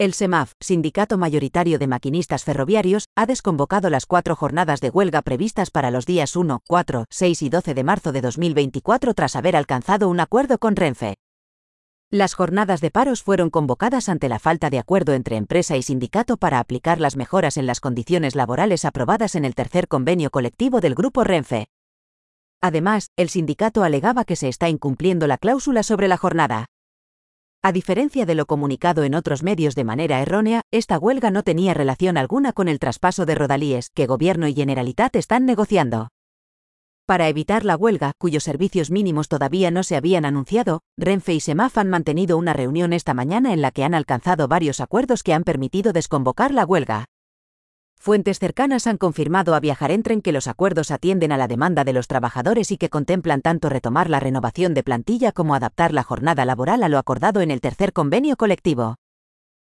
El SEMAF, Sindicato Mayoritario de Maquinistas Ferroviarios, ha desconvocado las cuatro jornadas de huelga previstas para los días 1, 4, 6 y 12 de marzo de 2024 tras haber alcanzado un acuerdo con Renfe. Las jornadas de paros fueron convocadas ante la falta de acuerdo entre empresa y sindicato para aplicar las mejoras en las condiciones laborales aprobadas en el tercer convenio colectivo del Grupo Renfe. Además, el sindicato alegaba que se está incumpliendo la cláusula sobre la jornada. A diferencia de lo comunicado en otros medios de manera errónea, esta huelga no tenía relación alguna con el traspaso de Rodalíes, que Gobierno y Generalitat están negociando. Para evitar la huelga, cuyos servicios mínimos todavía no se habían anunciado, Renfe y Semaf han mantenido una reunión esta mañana en la que han alcanzado varios acuerdos que han permitido desconvocar la huelga. Fuentes cercanas han confirmado a Viajar Entren que los acuerdos atienden a la demanda de los trabajadores y que contemplan tanto retomar la renovación de plantilla como adaptar la jornada laboral a lo acordado en el tercer convenio colectivo.